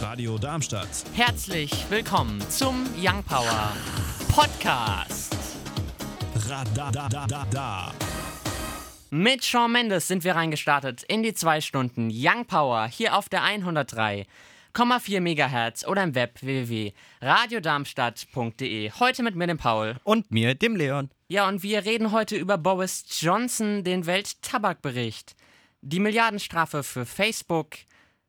Radio Darmstadt. Herzlich willkommen zum Young Power Podcast. Radadadada. Mit Shawn Mendes sind wir reingestartet in die zwei Stunden Young Power hier auf der 103,4 MHz oder im Web www.radiodarmstadt.de. Heute mit mir, dem Paul. Und mir, dem Leon. Ja, und wir reden heute über Boris Johnson, den Welttabakbericht, die Milliardenstrafe für Facebook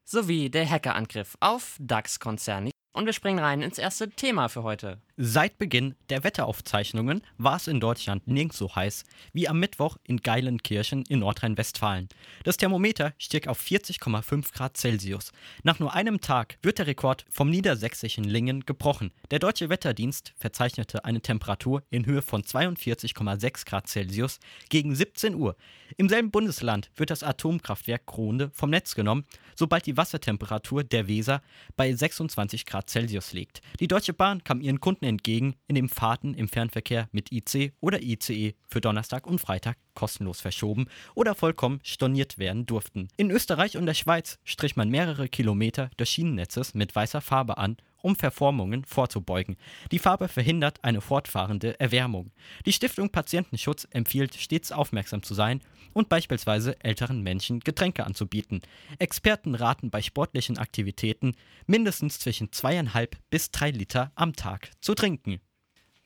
sowie der Hackerangriff auf DAX-Konzerne. Und wir springen rein ins erste Thema für heute. Seit Beginn der Wetteraufzeichnungen war es in Deutschland nirgends so heiß wie am Mittwoch in Geilenkirchen in Nordrhein-Westfalen. Das Thermometer stieg auf 40,5 Grad Celsius. Nach nur einem Tag wird der Rekord vom niedersächsischen Lingen gebrochen. Der Deutsche Wetterdienst verzeichnete eine Temperatur in Höhe von 42,6 Grad Celsius gegen 17 Uhr. Im selben Bundesland wird das Atomkraftwerk Kronde vom Netz genommen, sobald die Wassertemperatur der Weser bei 26 Grad Celsius liegt. Die Deutsche Bahn kam ihren Kunden entgegen, indem Fahrten im Fernverkehr mit IC oder ICE für Donnerstag und Freitag kostenlos verschoben oder vollkommen storniert werden durften. In Österreich und der Schweiz strich man mehrere Kilometer des Schienennetzes mit weißer Farbe an, um Verformungen vorzubeugen. Die Farbe verhindert eine fortfahrende Erwärmung. Die Stiftung Patientenschutz empfiehlt stets aufmerksam zu sein und beispielsweise älteren Menschen Getränke anzubieten. Experten raten bei sportlichen Aktivitäten mindestens zwischen zweieinhalb bis drei Liter am Tag zu trinken.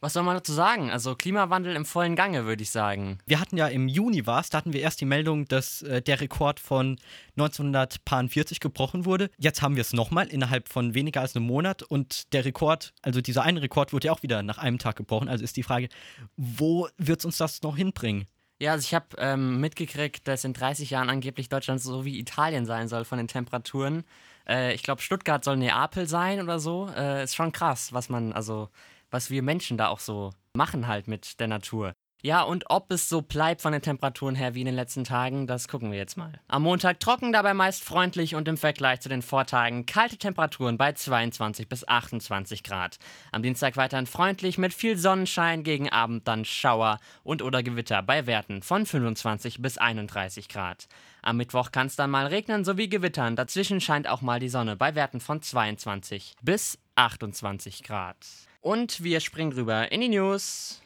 Was soll man dazu sagen? Also Klimawandel im vollen Gange, würde ich sagen. Wir hatten ja im Juni war da hatten wir erst die Meldung, dass äh, der Rekord von 1940 gebrochen wurde. Jetzt haben wir es nochmal innerhalb von weniger als einem Monat und der Rekord, also dieser eine Rekord wurde ja auch wieder nach einem Tag gebrochen. Also ist die Frage, wo wird es uns das noch hinbringen? Ja, also ich habe ähm, mitgekriegt, dass in 30 Jahren angeblich Deutschland so wie Italien sein soll von den Temperaturen. Äh, ich glaube, Stuttgart soll Neapel sein oder so. Äh, ist schon krass, was man, also was wir Menschen da auch so machen halt mit der Natur. Ja, und ob es so bleibt von den Temperaturen her wie in den letzten Tagen, das gucken wir jetzt mal. Am Montag trocken, dabei meist freundlich und im Vergleich zu den Vortagen kalte Temperaturen bei 22 bis 28 Grad. Am Dienstag weiterhin freundlich mit viel Sonnenschein, gegen Abend dann Schauer und oder Gewitter bei Werten von 25 bis 31 Grad. Am Mittwoch kann es dann mal regnen sowie gewittern, dazwischen scheint auch mal die Sonne bei Werten von 22 bis 28 Grad. Und wir springen rüber in die News.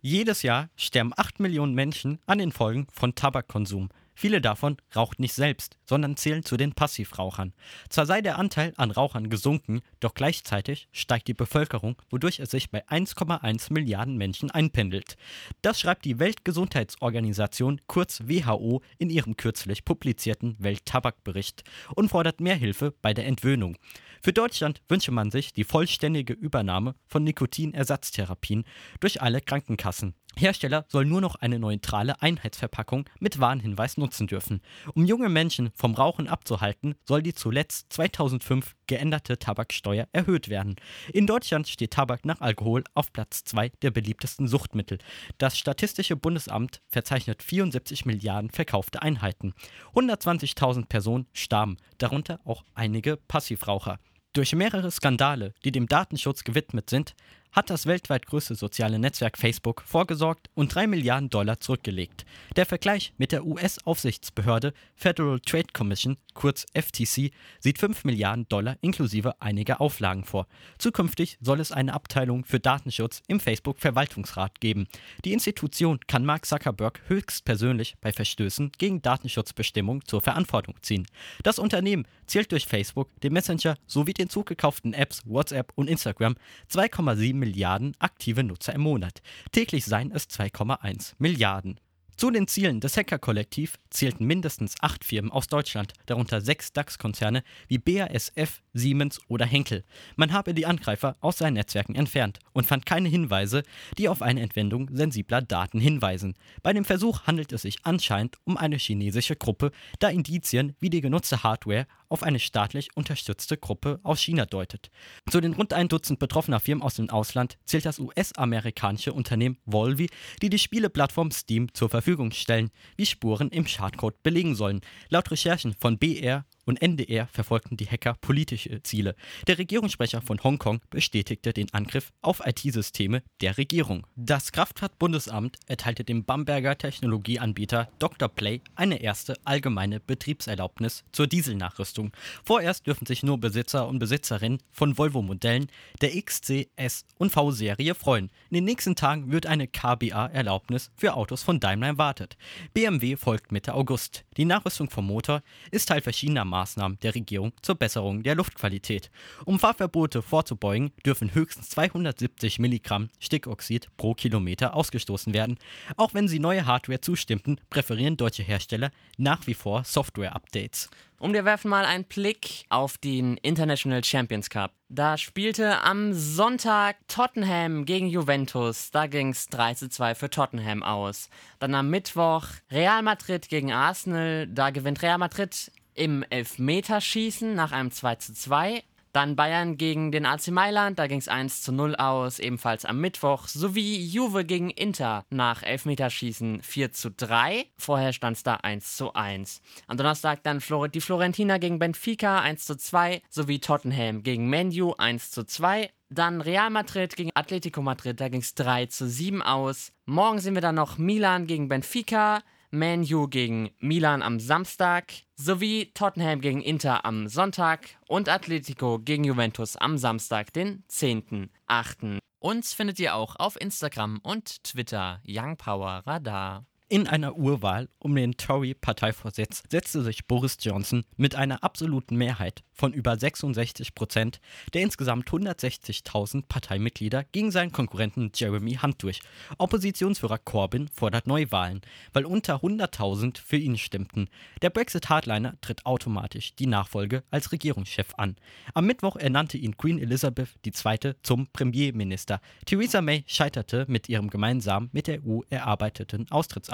Jedes Jahr sterben 8 Millionen Menschen an den Folgen von Tabakkonsum. Viele davon raucht nicht selbst, sondern zählen zu den Passivrauchern. Zwar sei der Anteil an Rauchern gesunken, doch gleichzeitig steigt die Bevölkerung, wodurch es sich bei 1,1 Milliarden Menschen einpendelt. Das schreibt die Weltgesundheitsorganisation kurz WHO in ihrem kürzlich publizierten Welttabakbericht und fordert mehr Hilfe bei der Entwöhnung. Für Deutschland wünsche man sich die vollständige Übernahme von Nikotinersatztherapien durch alle Krankenkassen. Hersteller sollen nur noch eine neutrale Einheitsverpackung mit Warnhinweis nutzen dürfen. Um junge Menschen vom Rauchen abzuhalten, soll die zuletzt 2005 geänderte Tabaksteuer erhöht werden. In Deutschland steht Tabak nach Alkohol auf Platz 2 der beliebtesten Suchtmittel. Das Statistische Bundesamt verzeichnet 74 Milliarden verkaufte Einheiten. 120.000 Personen starben, darunter auch einige Passivraucher. Durch mehrere Skandale, die dem Datenschutz gewidmet sind, hat das weltweit größte soziale Netzwerk Facebook vorgesorgt und 3 Milliarden Dollar zurückgelegt. Der Vergleich mit der US-Aufsichtsbehörde Federal Trade Commission, kurz FTC, sieht 5 Milliarden Dollar inklusive einiger Auflagen vor. Zukünftig soll es eine Abteilung für Datenschutz im Facebook-Verwaltungsrat geben. Die Institution kann Mark Zuckerberg höchstpersönlich bei Verstößen gegen Datenschutzbestimmungen zur Verantwortung ziehen. Das Unternehmen zählt durch Facebook, den Messenger sowie den zugekauften Apps WhatsApp und Instagram 2,7 Milliarden aktive Nutzer im Monat. Täglich seien es 2,1 Milliarden. Zu den Zielen des Hacker-Kollektiv zählten mindestens acht Firmen aus Deutschland, darunter sechs DAX-Konzerne wie BASF, Siemens oder Henkel. Man habe die Angreifer aus seinen Netzwerken entfernt und fand keine Hinweise, die auf eine Entwendung sensibler Daten hinweisen. Bei dem Versuch handelt es sich anscheinend um eine chinesische Gruppe, da Indizien wie die genutzte Hardware auf eine staatlich unterstützte Gruppe aus China deutet. Zu den rund ein Dutzend betroffener Firmen aus dem Ausland zählt das US-amerikanische Unternehmen Volvi, die die Spieleplattform Steam zur Verfügung stellen, wie Spuren im Schadcode belegen sollen. Laut Recherchen von BR und NDR verfolgten die Hacker politische Ziele. Der Regierungssprecher von Hongkong bestätigte den Angriff auf IT-Systeme der Regierung. Das Kraftfahrtbundesamt erteilte dem Bamberger Technologieanbieter Dr. Play eine erste allgemeine Betriebserlaubnis zur Dieselnachrüstung. Vorerst dürfen sich nur Besitzer und Besitzerinnen von Volvo-Modellen der XC, S und V-Serie freuen. In den nächsten Tagen wird eine KBA-Erlaubnis für Autos von Daimler erwartet. BMW folgt Mitte August. Die Nachrüstung vom Motor ist Teil verschiedener Maßnahmen der Regierung zur Besserung der Luftqualität. Um Fahrverbote vorzubeugen, dürfen höchstens 270 Milligramm Stickoxid pro Kilometer ausgestoßen werden. Auch wenn sie neue Hardware zustimmten, präferieren deutsche Hersteller nach wie vor Software-Updates. Und wir werfen mal einen Blick auf den International Champions Cup. Da spielte am Sonntag Tottenham gegen Juventus. Da ging es 3 zu 2 für Tottenham aus. Dann am Mittwoch Real Madrid gegen Arsenal. Da gewinnt Real Madrid im Elfmeterschießen nach einem 2 zu 2. Dann Bayern gegen den AC Mailand, da ging es 1 zu 0 aus, ebenfalls am Mittwoch, sowie Juve gegen Inter nach Elfmeterschießen 4 zu 3. Vorher stand es da 1 zu 1. Am Donnerstag dann die Florentiner gegen Benfica 1 zu 2, sowie Tottenham gegen Menu 1 zu 2. Dann Real Madrid gegen Atletico Madrid, da ging es 3 zu 7 aus. Morgen sehen wir dann noch Milan gegen Benfica, Man U gegen Milan am Samstag sowie Tottenham gegen Inter am Sonntag und Atletico gegen Juventus am Samstag, den 10.8. Uns findet ihr auch auf Instagram und Twitter Young Power Radar. In einer Urwahl um den Tory-Parteivorsitz setzte sich Boris Johnson mit einer absoluten Mehrheit von über 66 Prozent der insgesamt 160.000 Parteimitglieder gegen seinen Konkurrenten Jeremy Hunt durch. Oppositionsführer Corbyn fordert Neuwahlen, weil unter 100.000 für ihn stimmten. Der Brexit-Hardliner tritt automatisch die Nachfolge als Regierungschef an. Am Mittwoch ernannte ihn Queen Elizabeth II. zum Premierminister. Theresa May scheiterte mit ihrem gemeinsam mit der EU erarbeiteten Austrittsabkommen.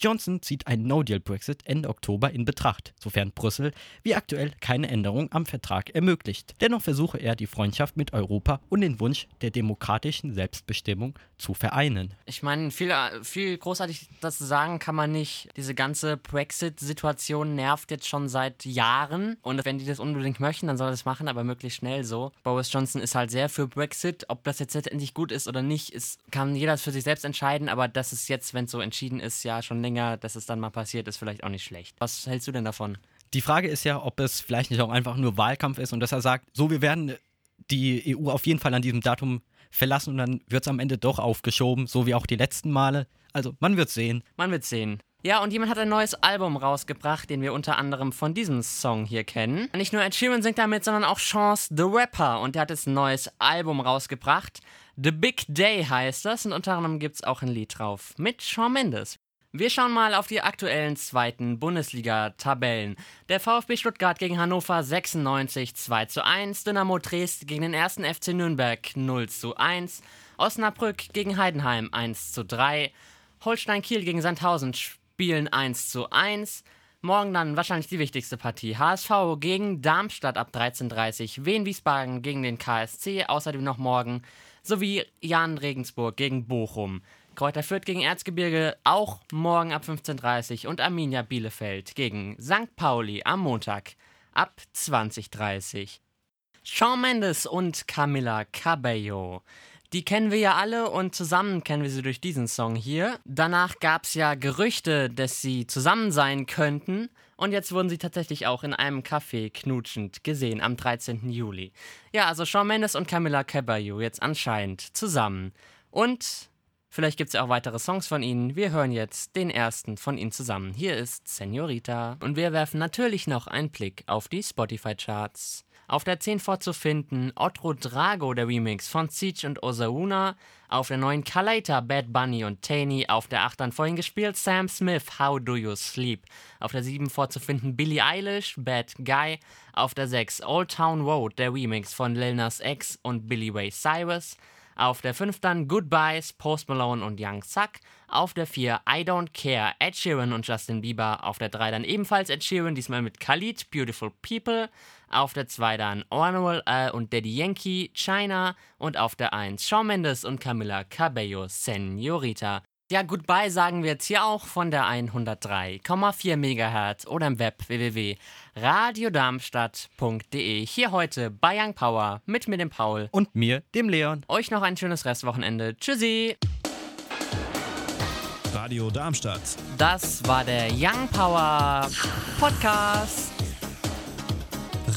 Johnson zieht einen No-Deal-Brexit Ende Oktober in Betracht, sofern Brüssel wie aktuell keine Änderung am Vertrag ermöglicht. Dennoch versuche er, die Freundschaft mit Europa und den Wunsch der demokratischen Selbstbestimmung zu vereinen. Ich meine, viel, viel großartig das zu sagen kann man nicht. Diese ganze Brexit-Situation nervt jetzt schon seit Jahren. Und wenn die das unbedingt möchten, dann soll das machen, aber möglichst schnell so. Boris Johnson ist halt sehr für Brexit. Ob das jetzt letztendlich gut ist oder nicht, ist, kann jeder für sich selbst entscheiden. Aber dass es jetzt, wenn es so entschieden ist, ja schon länger, dass es dann mal passiert, ist vielleicht auch nicht schlecht. Was hältst du denn davon? Die Frage ist ja, ob es vielleicht nicht auch einfach nur Wahlkampf ist und dass er sagt, so, wir werden die EU auf jeden Fall an diesem Datum verlassen und dann wird es am Ende doch aufgeschoben, so wie auch die letzten Male. Also, man wird sehen. Man wird sehen. Ja, und jemand hat ein neues Album rausgebracht, den wir unter anderem von diesem Song hier kennen. Nicht nur Ed Sheeran singt damit, sondern auch Chance the Rapper. Und der hat jetzt ein neues Album rausgebracht. The Big Day heißt das. Und unter anderem gibt es auch ein Lied drauf mit Shawn Mendes. Wir schauen mal auf die aktuellen zweiten Bundesliga-Tabellen. Der VfB Stuttgart gegen Hannover 96 2 zu 1, Dynamo Dresden gegen den ersten FC Nürnberg 0 zu 1, Osnabrück gegen Heidenheim 1 zu 3, Holstein Kiel gegen Sandhausen spielen 1 zu 1. Morgen dann wahrscheinlich die wichtigste Partie. HSV gegen Darmstadt ab 13.30 Uhr, Wien Wiesbaden gegen den KSC, außerdem noch morgen, sowie Jan Regensburg gegen Bochum. Kräuter Fürth gegen Erzgebirge auch morgen ab 15.30 Uhr und Arminia Bielefeld gegen St. Pauli am Montag ab 20.30 Uhr. Shawn Mendes und Camila Cabello. Die kennen wir ja alle und zusammen kennen wir sie durch diesen Song hier. Danach gab es ja Gerüchte, dass sie zusammen sein könnten. Und jetzt wurden sie tatsächlich auch in einem Café knutschend gesehen am 13. Juli. Ja, also Shawn Mendes und Camila Cabello jetzt anscheinend zusammen. Und Vielleicht gibt es ja auch weitere Songs von ihnen. Wir hören jetzt den ersten von ihnen zusammen. Hier ist Senorita. Und wir werfen natürlich noch einen Blick auf die Spotify-Charts. Auf der 10 vorzufinden Otro Drago, der Remix von Siege und Osauna. Auf der 9 Kalaita, Bad Bunny und Taney. Auf der 8 dann vorhin gespielt Sam Smith, How Do You Sleep. Auf der 7 vorzufinden Billie Eilish, Bad Guy. Auf der 6 Old Town Road, der Remix von Lil Nas X und Billy Ray Cyrus. Auf der 5 dann Goodbyes, Post Malone und Young Suck. Auf der 4 I Don't Care, Ed Sheeran und Justin Bieber. Auf der 3 dann ebenfalls Ed Sheeran, diesmal mit Khalid, Beautiful People. Auf der 2 dann Manuel L. und Daddy Yankee, China. Und auf der 1 Shawn Mendes und Camila Cabello, Senorita. Ja, goodbye sagen wir jetzt hier auch von der 103,4 MHz oder im Web www.radiodarmstadt.de. Hier heute bei Young Power mit mir, dem Paul. Und mir, dem Leon. Euch noch ein schönes Restwochenende. Tschüssi. Radio Darmstadt. Das war der Young Power Podcast.